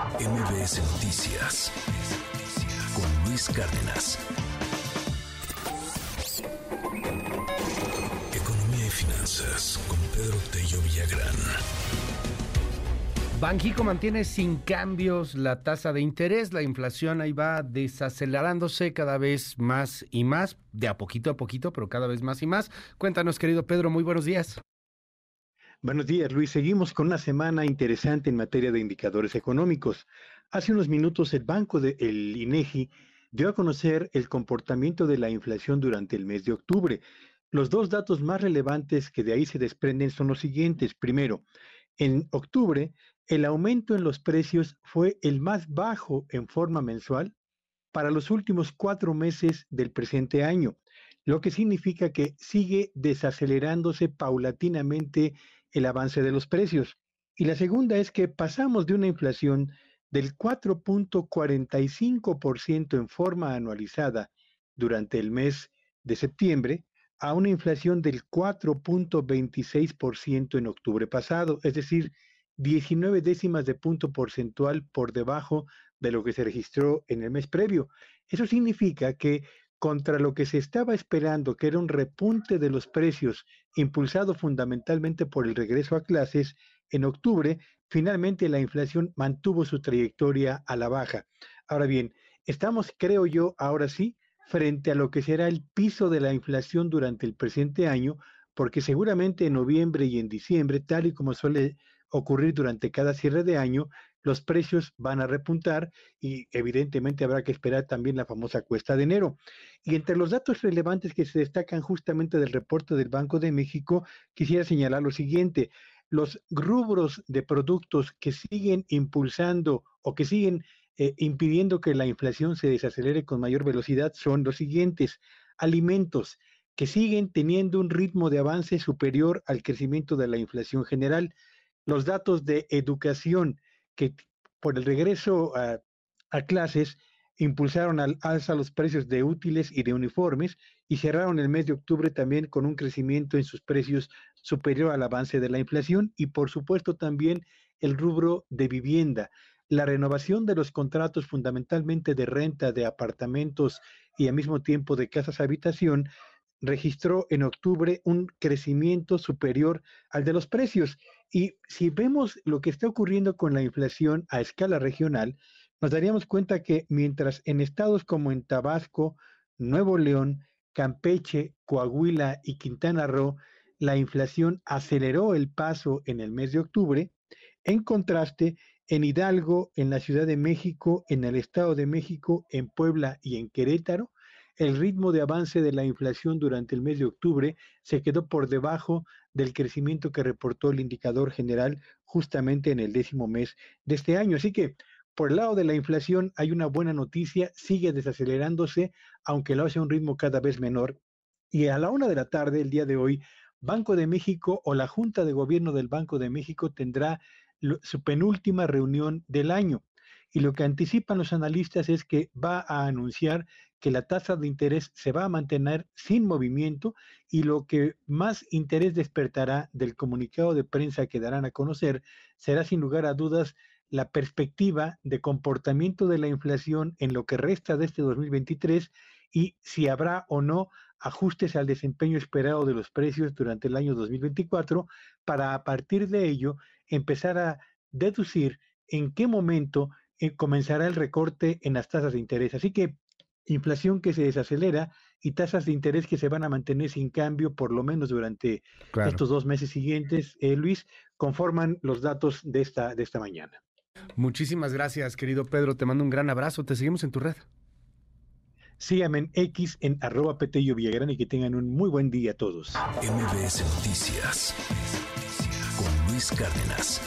MBS Noticias con Luis Cárdenas. Economía y finanzas con Pedro Tello Villagrán. Banjico mantiene sin cambios la tasa de interés, la inflación ahí va desacelerándose cada vez más y más, de a poquito a poquito, pero cada vez más y más. Cuéntanos, querido Pedro, muy buenos días. Buenos días, Luis. Seguimos con una semana interesante en materia de indicadores económicos. Hace unos minutos el banco del INEGI dio a conocer el comportamiento de la inflación durante el mes de octubre. Los dos datos más relevantes que de ahí se desprenden son los siguientes. Primero, en octubre, el aumento en los precios fue el más bajo en forma mensual para los últimos cuatro meses del presente año, lo que significa que sigue desacelerándose paulatinamente el avance de los precios. Y la segunda es que pasamos de una inflación del 4.45% en forma anualizada durante el mes de septiembre a una inflación del 4.26% en octubre pasado, es decir, 19 décimas de punto porcentual por debajo de lo que se registró en el mes previo. Eso significa que contra lo que se estaba esperando, que era un repunte de los precios impulsado fundamentalmente por el regreso a clases, en octubre finalmente la inflación mantuvo su trayectoria a la baja. Ahora bien, estamos, creo yo, ahora sí, frente a lo que será el piso de la inflación durante el presente año, porque seguramente en noviembre y en diciembre, tal y como suele ocurrir durante cada cierre de año, los precios van a repuntar y evidentemente habrá que esperar también la famosa cuesta de enero. Y entre los datos relevantes que se destacan justamente del reporte del Banco de México, quisiera señalar lo siguiente. Los rubros de productos que siguen impulsando o que siguen eh, impidiendo que la inflación se desacelere con mayor velocidad son los siguientes. Alimentos, que siguen teniendo un ritmo de avance superior al crecimiento de la inflación general los datos de educación que por el regreso a, clases impulsaron al alza los precios de útiles y de uniformes y cerraron el mes de octubre también con un crecimiento en sus precios superior al avance de la inflación y por supuesto también el rubro de vivienda. La renovación de los contratos fundamentalmente de renta de apartamentos y al mismo tiempo de casas habitación registró en octubre un crecimiento superior al de los precios. Y si vemos lo que está ocurriendo con la inflación a escala regional, nos daríamos cuenta que mientras en estados como en Tabasco, Nuevo León, Campeche, Coahuila y Quintana Roo, la inflación aceleró el paso en el mes de octubre, en contraste, en Hidalgo, en la Ciudad de México, en el Estado de México, en Puebla y en Querétaro, el ritmo de avance de la inflación durante el mes de octubre se quedó por debajo del crecimiento que reportó el indicador general justamente en el décimo mes de este año. Así que por el lado de la inflación hay una buena noticia, sigue desacelerándose, aunque lo hace a un ritmo cada vez menor. Y a la una de la tarde, el día de hoy, Banco de México o la Junta de Gobierno del Banco de México tendrá su penúltima reunión del año. Y lo que anticipan los analistas es que va a anunciar que la tasa de interés se va a mantener sin movimiento y lo que más interés despertará del comunicado de prensa que darán a conocer será sin lugar a dudas la perspectiva de comportamiento de la inflación en lo que resta de este 2023 y si habrá o no ajustes al desempeño esperado de los precios durante el año 2024 para a partir de ello empezar a deducir en qué momento eh, comenzará el recorte en las tasas de interés. Así que inflación que se desacelera y tasas de interés que se van a mantener sin cambio por lo menos durante estos dos meses siguientes, eh, Luis, conforman los datos de esta, de esta mañana. Muchísimas gracias, querido Pedro. Te mando un gran abrazo. Te seguimos en tu red. Síganme en X en arroba Petello Villagrán y que tengan un muy buen día a todos. MBS Noticias con Luis Cárdenas.